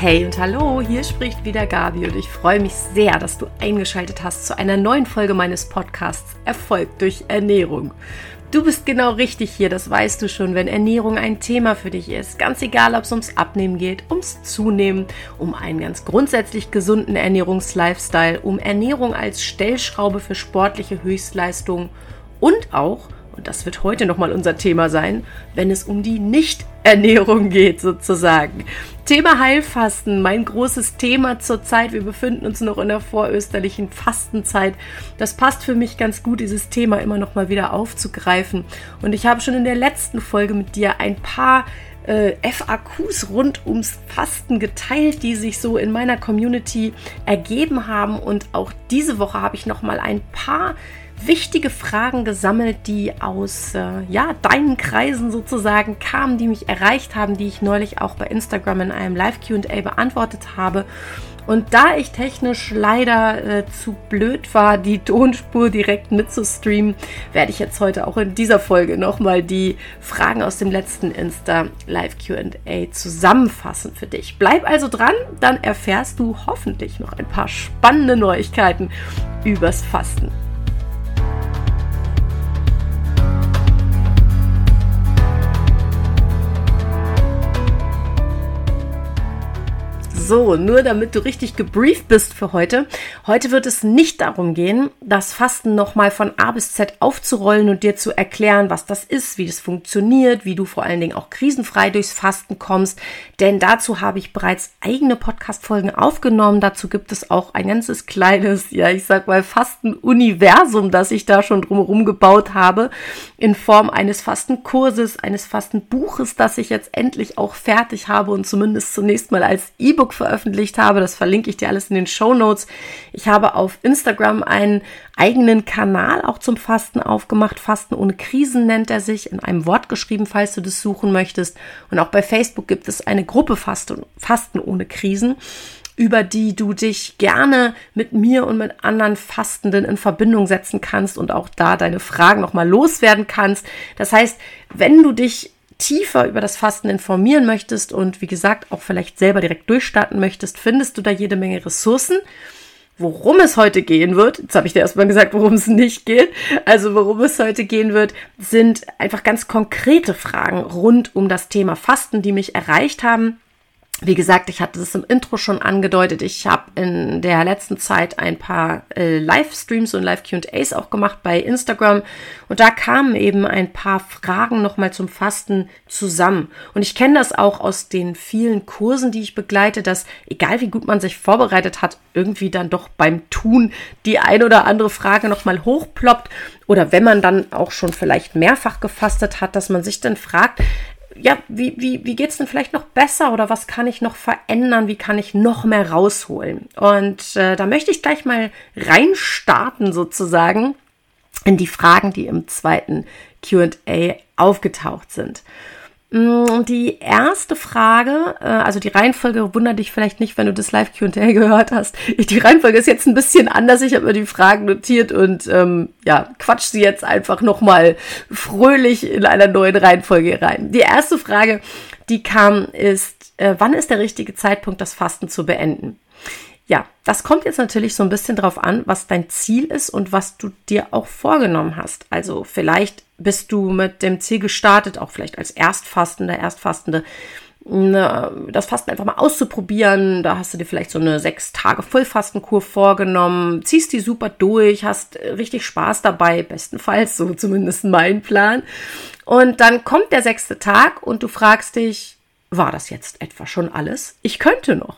Hey und hallo, hier spricht wieder Gabi und ich freue mich sehr, dass du eingeschaltet hast zu einer neuen Folge meines Podcasts Erfolg durch Ernährung. Du bist genau richtig hier, das weißt du schon, wenn Ernährung ein Thema für dich ist. Ganz egal, ob es ums Abnehmen geht, ums Zunehmen, um einen ganz grundsätzlich gesunden Ernährungslifestyle, um Ernährung als Stellschraube für sportliche Höchstleistungen und auch und das wird heute nochmal unser Thema sein, wenn es um die Nicht-Ernährung geht, sozusagen. Thema Heilfasten, mein großes Thema zurzeit. Wir befinden uns noch in der vorösterlichen Fastenzeit. Das passt für mich ganz gut, dieses Thema immer noch mal wieder aufzugreifen. Und ich habe schon in der letzten Folge mit dir ein paar äh, FAQs rund ums Fasten geteilt, die sich so in meiner Community ergeben haben. Und auch diese Woche habe ich noch mal ein paar wichtige Fragen gesammelt, die aus äh, ja, deinen Kreisen sozusagen kamen, die mich erreicht haben, die ich neulich auch bei Instagram in einem Live-QA beantwortet habe. Und da ich technisch leider äh, zu blöd war, die Tonspur direkt mitzustreamen, werde ich jetzt heute auch in dieser Folge nochmal die Fragen aus dem letzten Insta Live QA zusammenfassen für dich. Bleib also dran, dann erfährst du hoffentlich noch ein paar spannende Neuigkeiten übers Fasten. So, nur damit du richtig gebrieft bist für heute. Heute wird es nicht darum gehen, das Fasten nochmal von A bis Z aufzurollen und dir zu erklären, was das ist, wie das funktioniert, wie du vor allen Dingen auch krisenfrei durchs Fasten kommst. Denn dazu habe ich bereits eigene Podcast-Folgen aufgenommen. Dazu gibt es auch ein ganzes kleines, ja, ich sag mal Fasten-Universum, das ich da schon drumherum gebaut habe, in Form eines Fastenkurses, eines Fastenbuches, das ich jetzt endlich auch fertig habe und zumindest zunächst mal als E-Book veröffentlicht habe. Das verlinke ich dir alles in den Show Notes. Ich habe auf Instagram einen eigenen Kanal auch zum Fasten aufgemacht. Fasten ohne Krisen nennt er sich, in einem Wort geschrieben, falls du das suchen möchtest. Und auch bei Facebook gibt es eine Gruppe Fasten, Fasten ohne Krisen über die du dich gerne mit mir und mit anderen Fastenden in Verbindung setzen kannst und auch da deine Fragen nochmal loswerden kannst. Das heißt, wenn du dich tiefer über das Fasten informieren möchtest und wie gesagt auch vielleicht selber direkt durchstarten möchtest, findest du da jede Menge Ressourcen. Worum es heute gehen wird, jetzt habe ich dir erstmal gesagt, worum es nicht geht, also worum es heute gehen wird, sind einfach ganz konkrete Fragen rund um das Thema Fasten, die mich erreicht haben wie gesagt, ich hatte es im Intro schon angedeutet. Ich habe in der letzten Zeit ein paar äh, Livestreams und Live-QAs auch gemacht bei Instagram. Und da kamen eben ein paar Fragen nochmal zum Fasten zusammen. Und ich kenne das auch aus den vielen Kursen, die ich begleite, dass egal wie gut man sich vorbereitet hat, irgendwie dann doch beim Tun die ein oder andere Frage nochmal hochploppt. Oder wenn man dann auch schon vielleicht mehrfach gefastet hat, dass man sich dann fragt, ja, wie, wie, wie geht es denn vielleicht noch besser oder was kann ich noch verändern? Wie kann ich noch mehr rausholen? Und äh, da möchte ich gleich mal reinstarten sozusagen in die Fragen, die im zweiten QA aufgetaucht sind. Mm, die erste Frage, äh, also die Reihenfolge wundert dich vielleicht nicht, wenn du das Live QA gehört hast. Die Reihenfolge ist jetzt ein bisschen anders. Ich habe mir die Fragen notiert und ähm, ja, quatsch sie jetzt einfach nochmal fröhlich in einer neuen Reihenfolge rein. Die erste Frage, die kam, ist, äh, wann ist der richtige Zeitpunkt, das Fasten zu beenden? Ja, das kommt jetzt natürlich so ein bisschen drauf an, was dein Ziel ist und was du dir auch vorgenommen hast. Also vielleicht bist du mit dem Ziel gestartet, auch vielleicht als Erstfastender, Erstfastende, das Fasten einfach mal auszuprobieren. Da hast du dir vielleicht so eine sechs Tage Vollfastenkur vorgenommen, ziehst die super durch, hast richtig Spaß dabei, bestenfalls, so zumindest mein Plan. Und dann kommt der sechste Tag und du fragst dich, war das jetzt etwa schon alles? Ich könnte noch.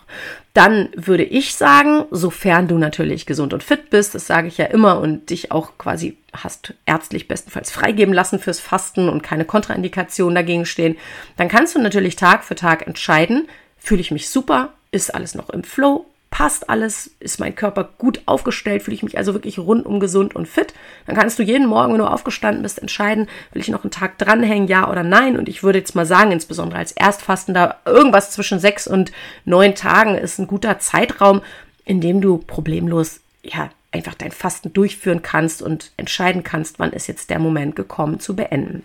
Dann würde ich sagen, sofern du natürlich gesund und fit bist, das sage ich ja immer und dich auch quasi hast ärztlich bestenfalls freigeben lassen fürs Fasten und keine Kontraindikationen dagegen stehen, dann kannst du natürlich Tag für Tag entscheiden, fühle ich mich super, ist alles noch im Flow passt alles, ist mein Körper gut aufgestellt, fühle ich mich also wirklich rundum gesund und fit, dann kannst du jeden Morgen, wenn du aufgestanden bist, entscheiden, will ich noch einen Tag dranhängen, ja oder nein. Und ich würde jetzt mal sagen, insbesondere als Erstfastender, irgendwas zwischen sechs und neun Tagen ist ein guter Zeitraum, in dem du problemlos, ja, einfach dein Fasten durchführen kannst und entscheiden kannst, wann ist jetzt der Moment gekommen zu beenden.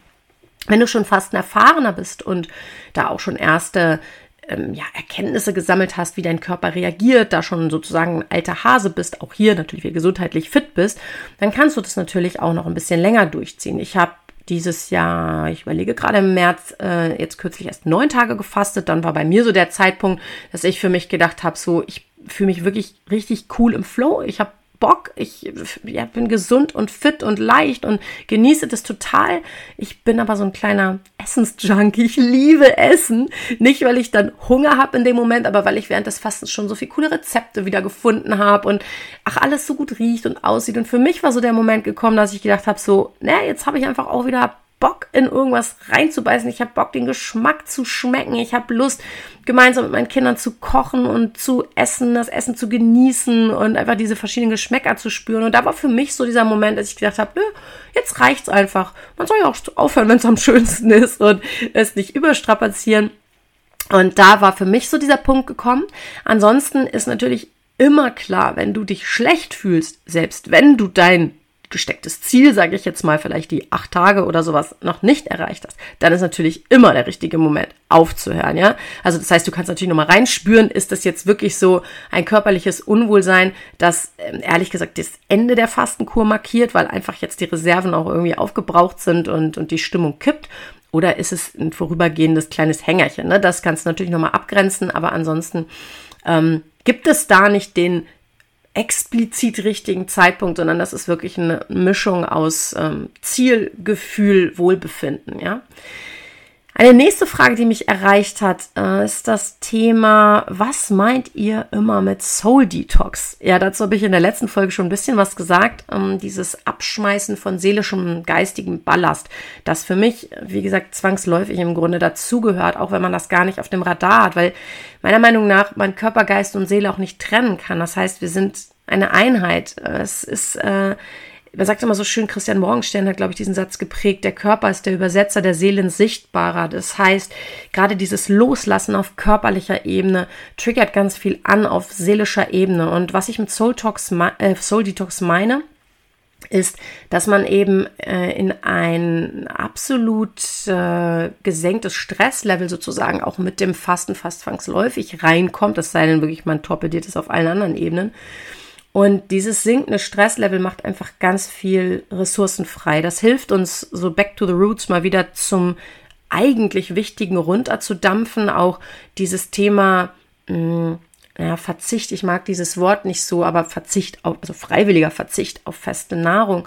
Wenn du schon Fasten erfahrener bist und da auch schon erste ähm, ja, Erkenntnisse gesammelt hast, wie dein Körper reagiert, da schon sozusagen ein alter Hase bist, auch hier natürlich wieder gesundheitlich fit bist, dann kannst du das natürlich auch noch ein bisschen länger durchziehen. Ich habe dieses Jahr, ich überlege gerade im März, äh, jetzt kürzlich erst neun Tage gefastet. Dann war bei mir so der Zeitpunkt, dass ich für mich gedacht habe, so, ich fühle mich wirklich richtig cool im Flow. Ich habe Bock, ich ja, bin gesund und fit und leicht und genieße das total. Ich bin aber so ein kleiner Essensjunkie. Ich liebe Essen. Nicht, weil ich dann Hunger habe in dem Moment, aber weil ich während des Fastens schon so viele coole Rezepte wieder gefunden habe und ach, alles so gut riecht und aussieht. Und für mich war so der Moment gekommen, dass ich gedacht habe, so, naja, jetzt habe ich einfach auch wieder Bock, in irgendwas reinzubeißen. Ich habe Bock, den Geschmack zu schmecken. Ich habe Lust, gemeinsam mit meinen Kindern zu kochen und zu essen, das Essen zu genießen und einfach diese verschiedenen Geschmäcker zu spüren. Und da war für mich so dieser Moment, dass ich gedacht habe, nö, jetzt reicht's einfach. Man soll ja auch aufhören, wenn es am schönsten ist und es nicht überstrapazieren. Und da war für mich so dieser Punkt gekommen. Ansonsten ist natürlich immer klar, wenn du dich schlecht fühlst, selbst wenn du dein gestecktes Ziel, sage ich jetzt mal, vielleicht die acht Tage oder sowas noch nicht erreicht hast, dann ist natürlich immer der richtige Moment aufzuhören, ja. Also das heißt, du kannst natürlich nochmal reinspüren, ist das jetzt wirklich so ein körperliches Unwohlsein, das ähm, ehrlich gesagt das Ende der Fastenkur markiert, weil einfach jetzt die Reserven auch irgendwie aufgebraucht sind und, und die Stimmung kippt. Oder ist es ein vorübergehendes kleines Hängerchen? Ne? Das kannst du natürlich nochmal abgrenzen, aber ansonsten ähm, gibt es da nicht den explizit richtigen Zeitpunkt, sondern das ist wirklich eine Mischung aus ähm, Zielgefühl, Wohlbefinden, ja. Eine nächste Frage, die mich erreicht hat, äh, ist das Thema, was meint ihr immer mit Soul Detox? Ja, dazu habe ich in der letzten Folge schon ein bisschen was gesagt. Ähm, dieses Abschmeißen von seelischem, geistigem Ballast, das für mich, wie gesagt, zwangsläufig im Grunde dazugehört, auch wenn man das gar nicht auf dem Radar hat, weil meiner Meinung nach man Körper, Geist und Seele auch nicht trennen kann. Das heißt, wir sind eine Einheit. Es ist äh, man sagt immer so schön, Christian Morgenstern hat, glaube ich, diesen Satz geprägt, der Körper ist der Übersetzer der Seelen sichtbarer. Das heißt, gerade dieses Loslassen auf körperlicher Ebene triggert ganz viel an auf seelischer Ebene. Und was ich mit Soul, Talks, äh, Soul Detox meine, ist, dass man eben äh, in ein absolut äh, gesenktes Stresslevel sozusagen auch mit dem Fasten fast zwangsläufig reinkommt, das sei denn wirklich, man torpediert es auf allen anderen Ebenen. Und dieses sinkende Stresslevel macht einfach ganz viel Ressourcen frei. Das hilft uns, so back to the roots mal wieder zum eigentlich Wichtigen runterzudampfen. Auch dieses Thema, mh, hm, ja, Verzicht, ich mag dieses Wort nicht so, aber Verzicht auf, also freiwilliger Verzicht auf feste Nahrung,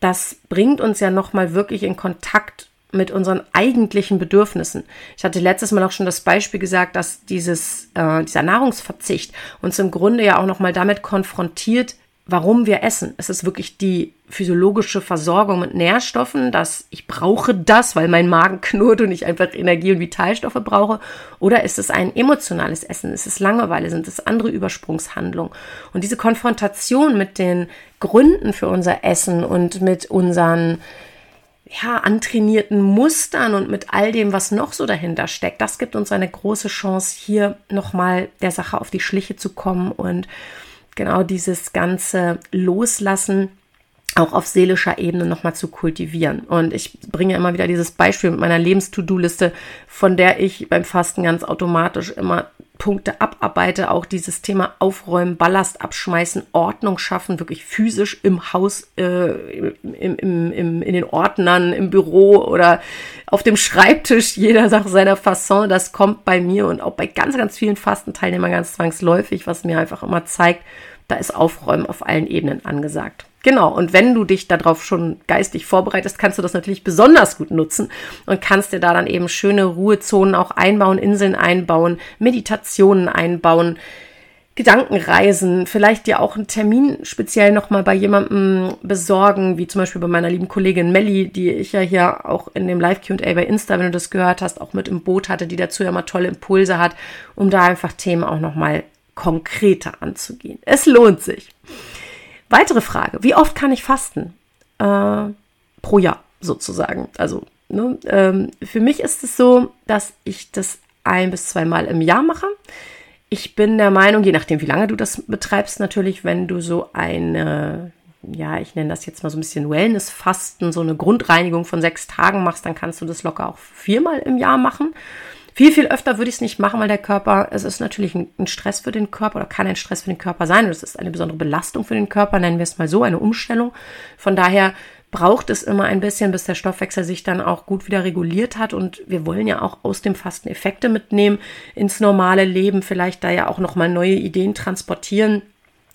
das bringt uns ja nochmal wirklich in Kontakt mit unseren eigentlichen Bedürfnissen. Ich hatte letztes Mal auch schon das Beispiel gesagt, dass dieses, äh, dieser Nahrungsverzicht uns im Grunde ja auch nochmal damit konfrontiert, warum wir essen. Es ist wirklich die physiologische Versorgung mit Nährstoffen, dass ich brauche das, weil mein Magen knurrt und ich einfach Energie und Vitalstoffe brauche. Oder ist es ein emotionales Essen? Ist es Langeweile? Sind es andere Übersprungshandlungen? Und diese Konfrontation mit den Gründen für unser Essen und mit unseren ja, antrainierten Mustern und mit all dem, was noch so dahinter steckt, das gibt uns eine große Chance, hier nochmal der Sache auf die Schliche zu kommen und genau dieses ganze Loslassen auch auf seelischer Ebene nochmal zu kultivieren. Und ich bringe immer wieder dieses Beispiel mit meiner Lebens-To-Do-Liste, von der ich beim Fasten ganz automatisch immer Punkte abarbeite, auch dieses Thema Aufräumen, Ballast abschmeißen, Ordnung schaffen, wirklich physisch im Haus, äh, im, im, im, in den Ordnern, im Büro oder auf dem Schreibtisch, jeder sagt seiner Fasson, das kommt bei mir und auch bei ganz, ganz vielen Fastenteilnehmern ganz zwangsläufig, was mir einfach immer zeigt, da ist Aufräumen auf allen Ebenen angesagt. Genau, und wenn du dich darauf schon geistig vorbereitest, kannst du das natürlich besonders gut nutzen und kannst dir da dann eben schöne Ruhezonen auch einbauen, Inseln einbauen, Meditationen einbauen, Gedankenreisen, vielleicht dir auch einen Termin speziell nochmal bei jemandem besorgen, wie zum Beispiel bei meiner lieben Kollegin Melli, die ich ja hier auch in dem Live-QA bei Insta, wenn du das gehört hast, auch mit im Boot hatte, die dazu ja mal tolle Impulse hat, um da einfach Themen auch nochmal konkreter anzugehen. Es lohnt sich. Weitere Frage, wie oft kann ich fasten? Äh, pro Jahr sozusagen. Also ne, ähm, für mich ist es so, dass ich das ein bis zweimal im Jahr mache. Ich bin der Meinung, je nachdem, wie lange du das betreibst, natürlich, wenn du so eine, ja, ich nenne das jetzt mal so ein bisschen Wellness-Fasten, so eine Grundreinigung von sechs Tagen machst, dann kannst du das locker auch viermal im Jahr machen. Viel, viel öfter würde ich es nicht machen, weil der Körper, es ist natürlich ein, ein, Stress für den Körper oder kann ein Stress für den Körper sein. Und es ist eine besondere Belastung für den Körper, nennen wir es mal so, eine Umstellung. Von daher braucht es immer ein bisschen, bis der Stoffwechsel sich dann auch gut wieder reguliert hat. Und wir wollen ja auch aus dem Fasten Effekte mitnehmen ins normale Leben, vielleicht da ja auch nochmal neue Ideen transportieren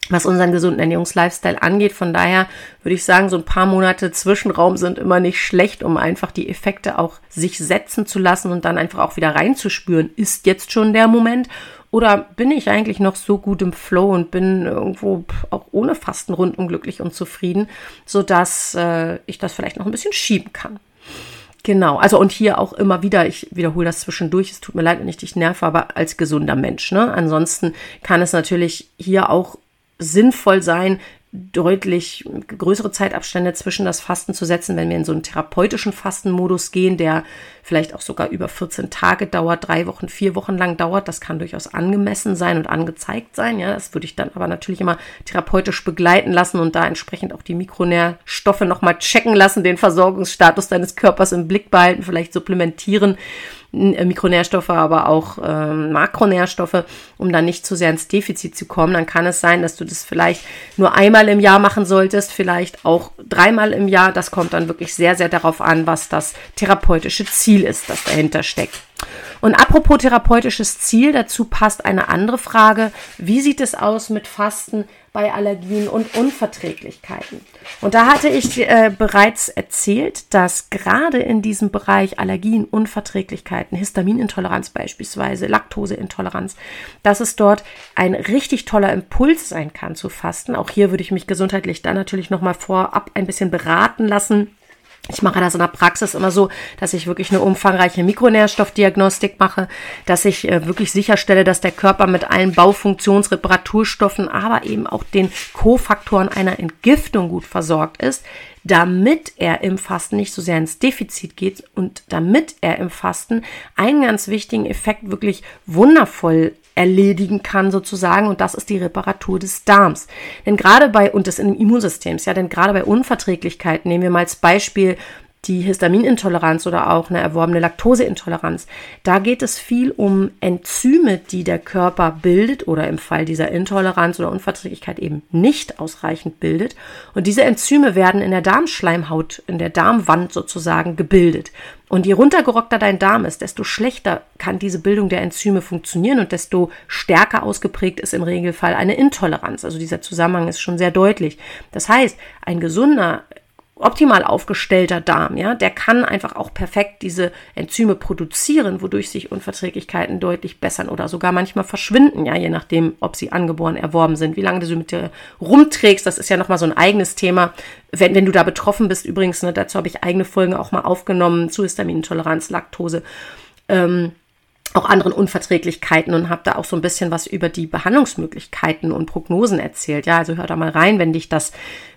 was unseren gesunden Ernährungslifestyle angeht. Von daher würde ich sagen, so ein paar Monate Zwischenraum sind immer nicht schlecht, um einfach die Effekte auch sich setzen zu lassen und dann einfach auch wieder reinzuspüren. Ist jetzt schon der Moment oder bin ich eigentlich noch so gut im Flow und bin irgendwo auch ohne Fasten rundum glücklich und zufrieden, sodass äh, ich das vielleicht noch ein bisschen schieben kann. Genau, also und hier auch immer wieder, ich wiederhole das zwischendurch, es tut mir leid, wenn ich dich nerve, aber als gesunder Mensch. Ne? Ansonsten kann es natürlich hier auch sinnvoll sein, deutlich größere Zeitabstände zwischen das Fasten zu setzen, wenn wir in so einen therapeutischen Fastenmodus gehen, der vielleicht auch sogar über 14 Tage dauert, drei Wochen, vier Wochen lang dauert. Das kann durchaus angemessen sein und angezeigt sein. Ja, das würde ich dann aber natürlich immer therapeutisch begleiten lassen und da entsprechend auch die Mikronährstoffe nochmal checken lassen, den Versorgungsstatus deines Körpers im Blick behalten, vielleicht supplementieren Mikronährstoffe, aber auch äh, Makronährstoffe, um dann nicht zu sehr ins Defizit zu kommen. Dann kann es sein, dass du das vielleicht nur einmal im Jahr machen solltest, vielleicht auch dreimal im Jahr. Das kommt dann wirklich sehr, sehr darauf an, was das therapeutische Ziel ist, das dahinter steckt. Und apropos therapeutisches Ziel, dazu passt eine andere Frage. Wie sieht es aus mit Fasten bei Allergien und Unverträglichkeiten? Und da hatte ich äh, bereits erzählt, dass gerade in diesem Bereich Allergien, Unverträglichkeiten, Histaminintoleranz beispielsweise, Laktoseintoleranz, dass es dort ein richtig toller Impuls sein kann zu fasten. Auch hier würde ich mich gesundheitlich dann natürlich nochmal vorab ein bisschen beraten lassen ich mache das in der Praxis immer so, dass ich wirklich eine umfangreiche Mikronährstoffdiagnostik mache, dass ich äh, wirklich sicherstelle, dass der Körper mit allen Baufunktionsreparaturstoffen, aber eben auch den Kofaktoren einer Entgiftung gut versorgt ist, damit er im Fasten nicht so sehr ins Defizit geht und damit er im Fasten einen ganz wichtigen Effekt wirklich wundervoll erledigen kann sozusagen und das ist die Reparatur des Darms. Denn gerade bei und des Immunsystems, ja, denn gerade bei Unverträglichkeiten nehmen wir mal als Beispiel die Histaminintoleranz oder auch eine erworbene Laktoseintoleranz. Da geht es viel um Enzyme, die der Körper bildet oder im Fall dieser Intoleranz oder Unverträglichkeit eben nicht ausreichend bildet. Und diese Enzyme werden in der Darmschleimhaut, in der Darmwand sozusagen gebildet. Und je runtergerockter dein Darm ist, desto schlechter kann diese Bildung der Enzyme funktionieren und desto stärker ausgeprägt ist im Regelfall eine Intoleranz. Also dieser Zusammenhang ist schon sehr deutlich. Das heißt, ein gesunder optimal aufgestellter Darm, ja, der kann einfach auch perfekt diese Enzyme produzieren, wodurch sich Unverträglichkeiten deutlich bessern oder sogar manchmal verschwinden, ja, je nachdem, ob sie angeboren, erworben sind, wie lange du sie mit dir rumträgst, das ist ja nochmal so ein eigenes Thema. Wenn, wenn du da betroffen bist, übrigens, ne, dazu habe ich eigene Folgen auch mal aufgenommen zu Histaminintoleranz, Laktose. Ähm, auch anderen Unverträglichkeiten und habe da auch so ein bisschen was über die Behandlungsmöglichkeiten und Prognosen erzählt. Ja, also hör da mal rein, wenn dich das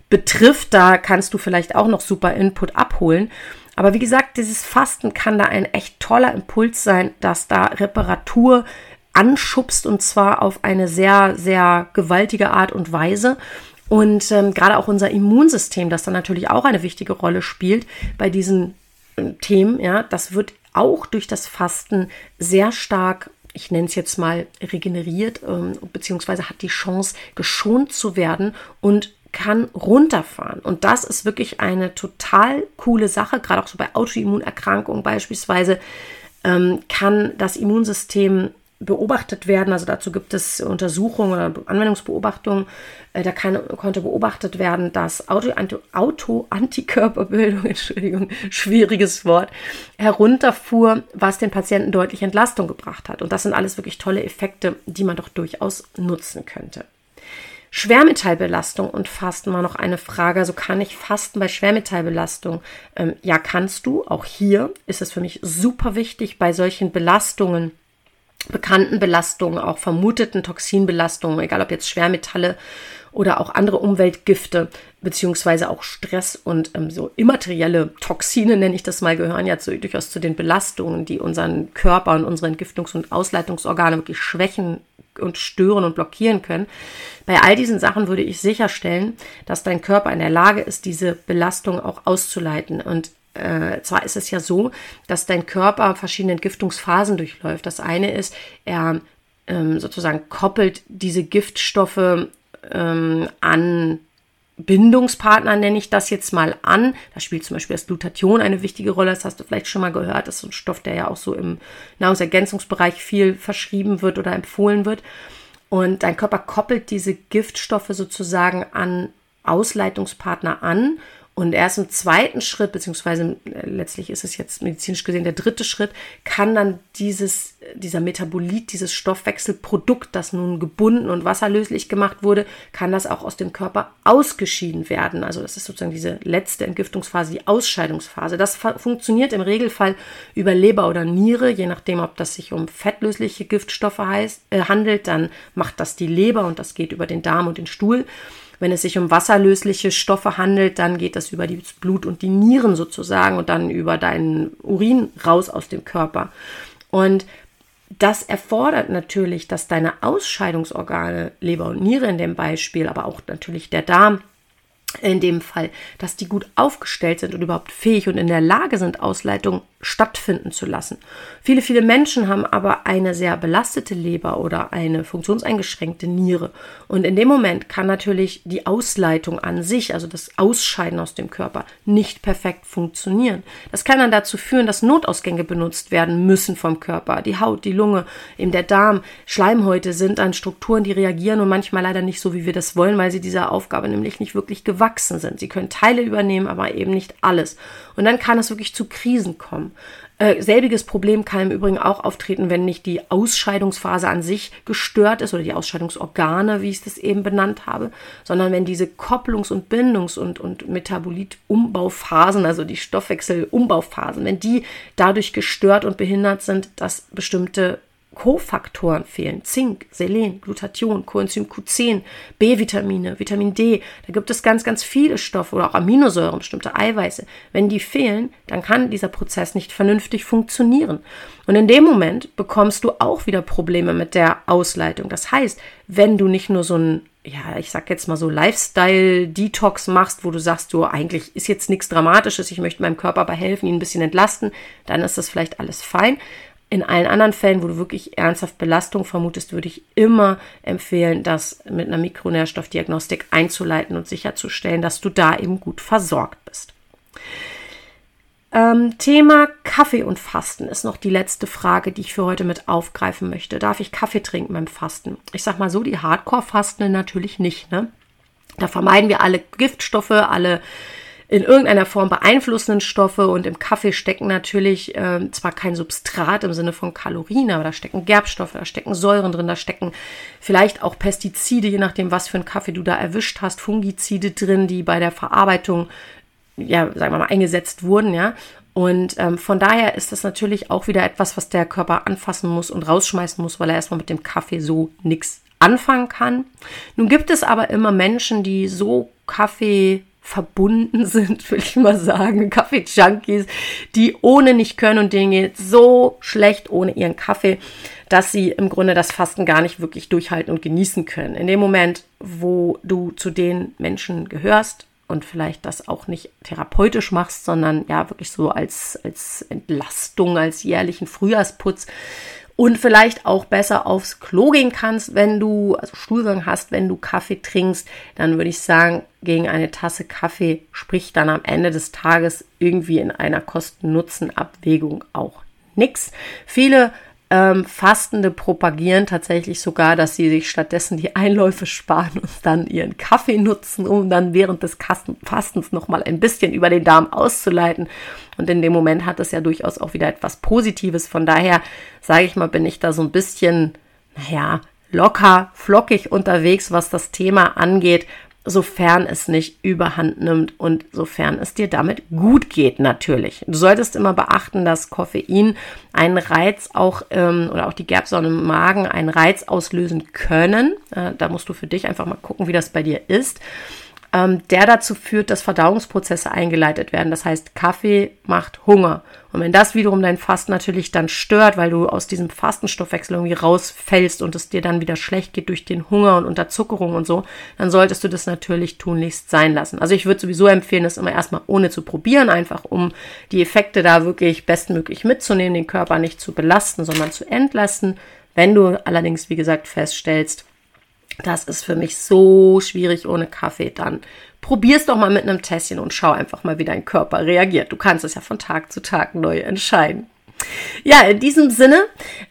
betrifft. Da kannst du vielleicht auch noch super Input abholen. Aber wie gesagt, dieses Fasten kann da ein echt toller Impuls sein, dass da Reparatur anschubst und zwar auf eine sehr, sehr gewaltige Art und Weise. Und ähm, gerade auch unser Immunsystem, das dann natürlich auch eine wichtige Rolle spielt bei diesen äh, Themen, ja, das wird auch durch das Fasten sehr stark ich nenne es jetzt mal regeneriert, ähm, beziehungsweise hat die Chance, geschont zu werden und kann runterfahren. Und das ist wirklich eine total coole Sache, gerade auch so bei Autoimmunerkrankungen beispielsweise, ähm, kann das Immunsystem beobachtet werden. Also dazu gibt es Untersuchungen oder Anwendungsbeobachtungen. Äh, da kann, konnte beobachtet werden, dass Auto-Antikörperbildung, Auto Entschuldigung, schwieriges Wort, herunterfuhr, was den Patienten deutlich Entlastung gebracht hat. Und das sind alles wirklich tolle Effekte, die man doch durchaus nutzen könnte. Schwermetallbelastung und Fasten war noch eine Frage. Also kann ich fasten bei Schwermetallbelastung? Ähm, ja, kannst du. Auch hier ist es für mich super wichtig, bei solchen Belastungen, bekannten Belastungen, auch vermuteten Toxinbelastungen, egal ob jetzt Schwermetalle oder auch andere Umweltgifte, beziehungsweise auch Stress und ähm, so immaterielle Toxine, nenne ich das mal, gehören ja zu, durchaus zu den Belastungen, die unseren Körper und unsere Entgiftungs- und Ausleitungsorgane wirklich schwächen und stören und blockieren können. Bei all diesen Sachen würde ich sicherstellen, dass dein Körper in der Lage ist, diese Belastung auch auszuleiten. Und äh, zwar ist es ja so, dass dein Körper verschiedene Entgiftungsphasen durchläuft. Das eine ist, er ähm, sozusagen koppelt diese Giftstoffe ähm, an Bindungspartner nenne ich das jetzt mal an. Da spielt zum Beispiel das Glutathion eine wichtige Rolle. Das hast du vielleicht schon mal gehört. Das ist ein Stoff, der ja auch so im Nahrungsergänzungsbereich viel verschrieben wird oder empfohlen wird. Und dein Körper koppelt diese Giftstoffe sozusagen an Ausleitungspartner an und erst im zweiten Schritt, beziehungsweise äh, letztlich ist es jetzt medizinisch gesehen der dritte Schritt, kann dann dieses, dieser Metabolit, dieses Stoffwechselprodukt, das nun gebunden und wasserlöslich gemacht wurde, kann das auch aus dem Körper ausgeschieden werden. Also das ist sozusagen diese letzte Entgiftungsphase, die Ausscheidungsphase. Das funktioniert im Regelfall über Leber oder Niere, je nachdem, ob das sich um fettlösliche Giftstoffe heißt, äh, handelt, dann macht das die Leber und das geht über den Darm und den Stuhl. Wenn es sich um wasserlösliche Stoffe handelt, dann geht das über das Blut und die Nieren sozusagen und dann über deinen Urin raus aus dem Körper. Und das erfordert natürlich, dass deine Ausscheidungsorgane, Leber und Niere in dem Beispiel, aber auch natürlich der Darm, in dem Fall, dass die gut aufgestellt sind und überhaupt fähig und in der Lage sind, Ausleitung stattfinden zu lassen. Viele, viele Menschen haben aber eine sehr belastete Leber oder eine funktionseingeschränkte Niere. Und in dem Moment kann natürlich die Ausleitung an sich, also das Ausscheiden aus dem Körper, nicht perfekt funktionieren. Das kann dann dazu führen, dass Notausgänge benutzt werden müssen vom Körper. Die Haut, die Lunge, eben der Darm, Schleimhäute sind dann Strukturen, die reagieren und manchmal leider nicht so, wie wir das wollen, weil sie dieser Aufgabe nämlich nicht wirklich gewachsen sind. Sie können Teile übernehmen, aber eben nicht alles. Und dann kann es wirklich zu Krisen kommen. Äh, selbiges Problem kann im Übrigen auch auftreten, wenn nicht die Ausscheidungsphase an sich gestört ist oder die Ausscheidungsorgane, wie ich das eben benannt habe, sondern wenn diese Kopplungs- und Bindungs- und, und Metabolit-Umbauphasen, also die Stoffwechsel-Umbauphasen, wenn die dadurch gestört und behindert sind, dass bestimmte Kofaktoren fehlen. Zink, Selen, Glutathion, Coenzym Q10, B-Vitamine, Vitamin D. Da gibt es ganz, ganz viele Stoffe oder auch Aminosäuren, bestimmte Eiweiße. Wenn die fehlen, dann kann dieser Prozess nicht vernünftig funktionieren. Und in dem Moment bekommst du auch wieder Probleme mit der Ausleitung. Das heißt, wenn du nicht nur so ein ja, ich sag jetzt mal so Lifestyle-Detox machst, wo du sagst, du, eigentlich ist jetzt nichts Dramatisches, ich möchte meinem Körper bei helfen, ihn ein bisschen entlasten, dann ist das vielleicht alles fein. In allen anderen Fällen, wo du wirklich ernsthaft Belastung vermutest, würde ich immer empfehlen, das mit einer Mikronährstoffdiagnostik einzuleiten und sicherzustellen, dass du da eben gut versorgt bist. Ähm, Thema Kaffee und Fasten ist noch die letzte Frage, die ich für heute mit aufgreifen möchte. Darf ich Kaffee trinken beim Fasten? Ich sag mal so, die Hardcore-Fasten natürlich nicht, ne? Da vermeiden wir alle Giftstoffe, alle in irgendeiner Form beeinflussenden Stoffe und im Kaffee stecken natürlich äh, zwar kein Substrat im Sinne von Kalorien, aber da stecken Gerbstoffe, da stecken Säuren drin, da stecken vielleicht auch Pestizide, je nachdem, was für einen Kaffee du da erwischt hast, Fungizide drin, die bei der Verarbeitung, ja, sagen wir mal, eingesetzt wurden, ja. Und ähm, von daher ist das natürlich auch wieder etwas, was der Körper anfassen muss und rausschmeißen muss, weil er erstmal mit dem Kaffee so nichts anfangen kann. Nun gibt es aber immer Menschen, die so Kaffee verbunden sind, will ich mal sagen, Kaffee-Junkies, die ohne nicht können und denen geht so schlecht ohne ihren Kaffee, dass sie im Grunde das Fasten gar nicht wirklich durchhalten und genießen können. In dem Moment, wo du zu den Menschen gehörst und vielleicht das auch nicht therapeutisch machst, sondern ja wirklich so als, als Entlastung, als jährlichen Frühjahrsputz, und vielleicht auch besser aufs Klo gehen kannst, wenn du, also Stuhlgang hast, wenn du Kaffee trinkst, dann würde ich sagen, gegen eine Tasse Kaffee spricht dann am Ende des Tages irgendwie in einer Kosten-Nutzen-Abwägung auch nichts. Viele ähm, Fastende propagieren tatsächlich sogar, dass sie sich stattdessen die Einläufe sparen und dann ihren Kaffee nutzen, um dann während des Fastens nochmal ein bisschen über den Darm auszuleiten. Und in dem Moment hat es ja durchaus auch wieder etwas Positives. Von daher, sage ich mal, bin ich da so ein bisschen, naja, locker, flockig unterwegs, was das Thema angeht sofern es nicht überhand nimmt und sofern es dir damit gut geht natürlich. Du solltest immer beachten, dass Koffein einen Reiz auch ähm, oder auch die Gerbsäure im Magen einen Reiz auslösen können. Äh, da musst du für dich einfach mal gucken, wie das bei dir ist. Ähm, der dazu führt, dass Verdauungsprozesse eingeleitet werden. Das heißt, Kaffee macht Hunger. Und wenn das wiederum dein Fasten natürlich dann stört, weil du aus diesem Fastenstoffwechsel irgendwie rausfällst und es dir dann wieder schlecht geht durch den Hunger und Unterzuckerung und so, dann solltest du das natürlich tunlichst sein lassen. Also ich würde sowieso empfehlen, das immer erstmal ohne zu probieren, einfach um die Effekte da wirklich bestmöglich mitzunehmen, den Körper nicht zu belasten, sondern zu entlasten. Wenn du allerdings, wie gesagt, feststellst, das ist für mich so schwierig ohne Kaffee. Dann probier's doch mal mit einem Tässchen und schau einfach mal, wie dein Körper reagiert. Du kannst es ja von Tag zu Tag neu entscheiden. Ja, in diesem Sinne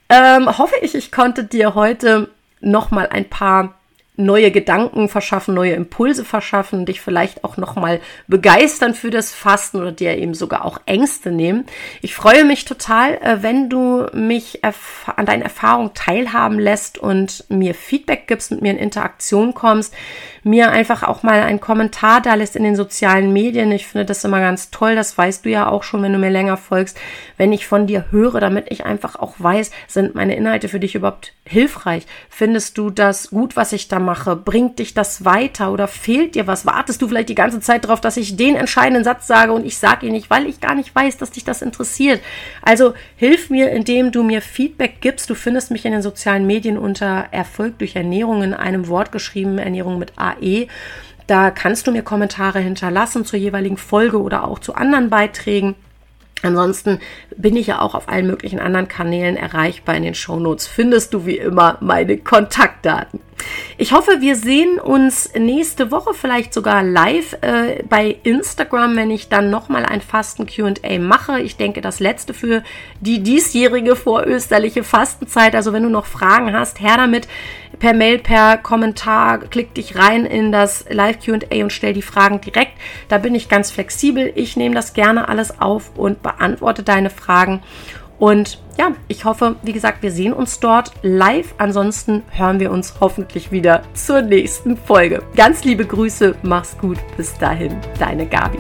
ähm, hoffe ich, ich konnte dir heute noch mal ein paar neue Gedanken verschaffen, neue Impulse verschaffen, dich vielleicht auch nochmal begeistern für das Fasten oder dir eben sogar auch Ängste nehmen. Ich freue mich total, äh, wenn du mich an deinen Erfahrungen teilhaben lässt und mir Feedback gibst, mit mir in Interaktion kommst, mir einfach auch mal einen Kommentar da lässt in den sozialen Medien. Ich finde das immer ganz toll, das weißt du ja auch schon, wenn du mir länger folgst, wenn ich von dir höre, damit ich einfach auch weiß, sind meine Inhalte für dich überhaupt hilfreich? Findest du das gut, was ich da mache? Bringt dich das weiter oder fehlt dir was? Wartest du vielleicht die ganze Zeit darauf, dass ich den entscheidenden Satz sage und ich sage ihn nicht, weil ich gar nicht weiß, dass dich das interessiert? Also hilf mir, indem du mir Feedback gibst. Du findest mich in den sozialen Medien unter Erfolg durch Ernährung in einem Wort geschrieben, Ernährung mit AE. Da kannst du mir Kommentare hinterlassen zur jeweiligen Folge oder auch zu anderen Beiträgen. Ansonsten bin ich ja auch auf allen möglichen anderen Kanälen erreichbar. In den Shownotes findest du wie immer meine Kontaktdaten. Ich hoffe, wir sehen uns nächste Woche vielleicht sogar live äh, bei Instagram, wenn ich dann nochmal ein Fasten QA mache. Ich denke, das letzte für die diesjährige vorösterliche Fastenzeit. Also wenn du noch Fragen hast, her damit per Mail, per Kommentar, klick dich rein in das Live QA und stell die Fragen direkt. Da bin ich ganz flexibel. Ich nehme das gerne alles auf und beantworte deine Fragen. Und ja, ich hoffe, wie gesagt, wir sehen uns dort live. Ansonsten hören wir uns hoffentlich wieder zur nächsten Folge. Ganz liebe Grüße, mach's gut. Bis dahin, deine Gabi.